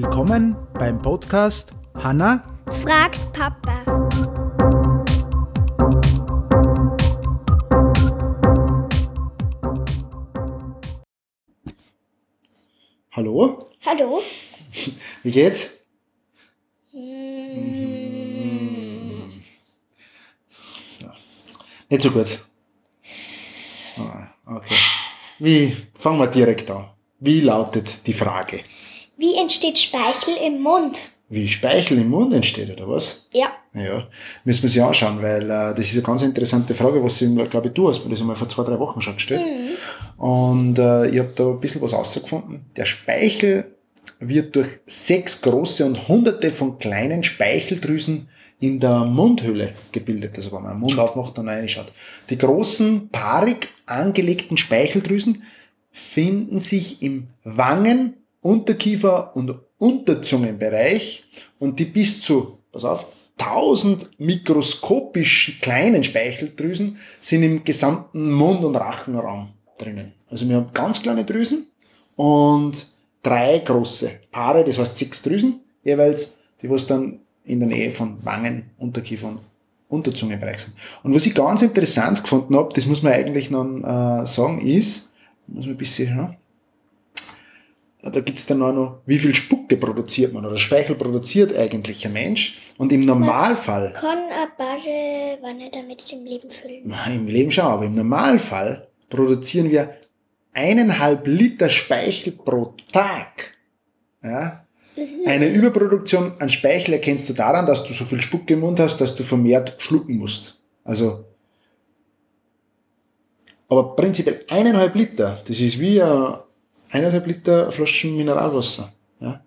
Willkommen beim Podcast Hanna fragt Papa. Hallo, Hallo? wie geht's? Nicht so gut. Ah, Okay. Wie, fangen wir direkt an. Wie lautet die Frage? Wie entsteht Speichel im Mund? Wie Speichel im Mund entsteht, oder was? Ja. Ja, müssen wir sich anschauen, weil äh, das ist eine ganz interessante Frage, was ich, glaube ich, du hast mir das einmal vor zwei, drei Wochen schon gestellt. Und äh, ich habe da ein bisschen was rausgefunden. Der Speichel wird durch sechs große und hunderte von kleinen Speicheldrüsen in der Mundhöhle gebildet. Also wenn man den Mund aufmacht und reinschaut. Die großen, paarig angelegten Speicheldrüsen finden sich im Wangen, Unterkiefer und Unterzungenbereich und die bis zu, pass auf, 1000 mikroskopisch kleinen Speicheldrüsen sind im gesamten Mund- und Rachenraum drinnen. Also wir haben ganz kleine Drüsen und drei große Paare, das heißt sechs Drüsen jeweils, die was dann in der Nähe von Wangen, Unterkiefer und Unterzungenbereich sind. Und was ich ganz interessant gefunden habe, das muss man eigentlich noch äh, sagen, ist, muss man ein bisschen, ja, da gibt's dann auch noch, wie viel Spucke produziert man oder Speichel produziert eigentlich ein Mensch. Und im Normalfall, Kann eine Badewanne damit im Leben füllen? im Leben schon, aber im Normalfall produzieren wir eineinhalb Liter Speichel pro Tag. Ja? Eine Überproduktion an Speichel erkennst du daran, dass du so viel Spucke im Mund hast, dass du vermehrt schlucken musst. Also, aber prinzipiell eineinhalb Liter, das ist wie ein eineinhalb Liter Flaschen Mineralwasser. Ja?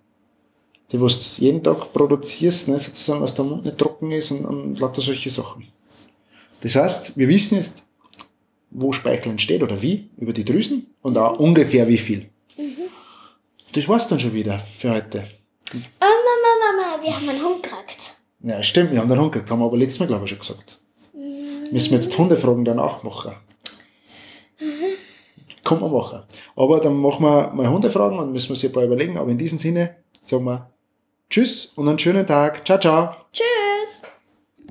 Die was du jeden Tag produzierst, ne, sozusagen, dass der Mund nicht trocken ist und, und lauter solche Sachen. Das heißt, wir wissen jetzt, wo Speichel entsteht oder wie, über die Drüsen und auch ungefähr wie viel. Das war's dann schon wieder für heute. Oh Mama, Mama, wir haben einen Hund gekriegt. Ja, stimmt, wir haben den Hund gekriegt, haben wir aber letztes Mal, glaube ich, schon gesagt. Müssen wir jetzt Hundefragen danach machen. Kann man machen. Aber dann machen wir mal Hundefragen und müssen wir sich ein paar überlegen. Aber in diesem Sinne sagen wir Tschüss und einen schönen Tag. Ciao, ciao. Tschüss.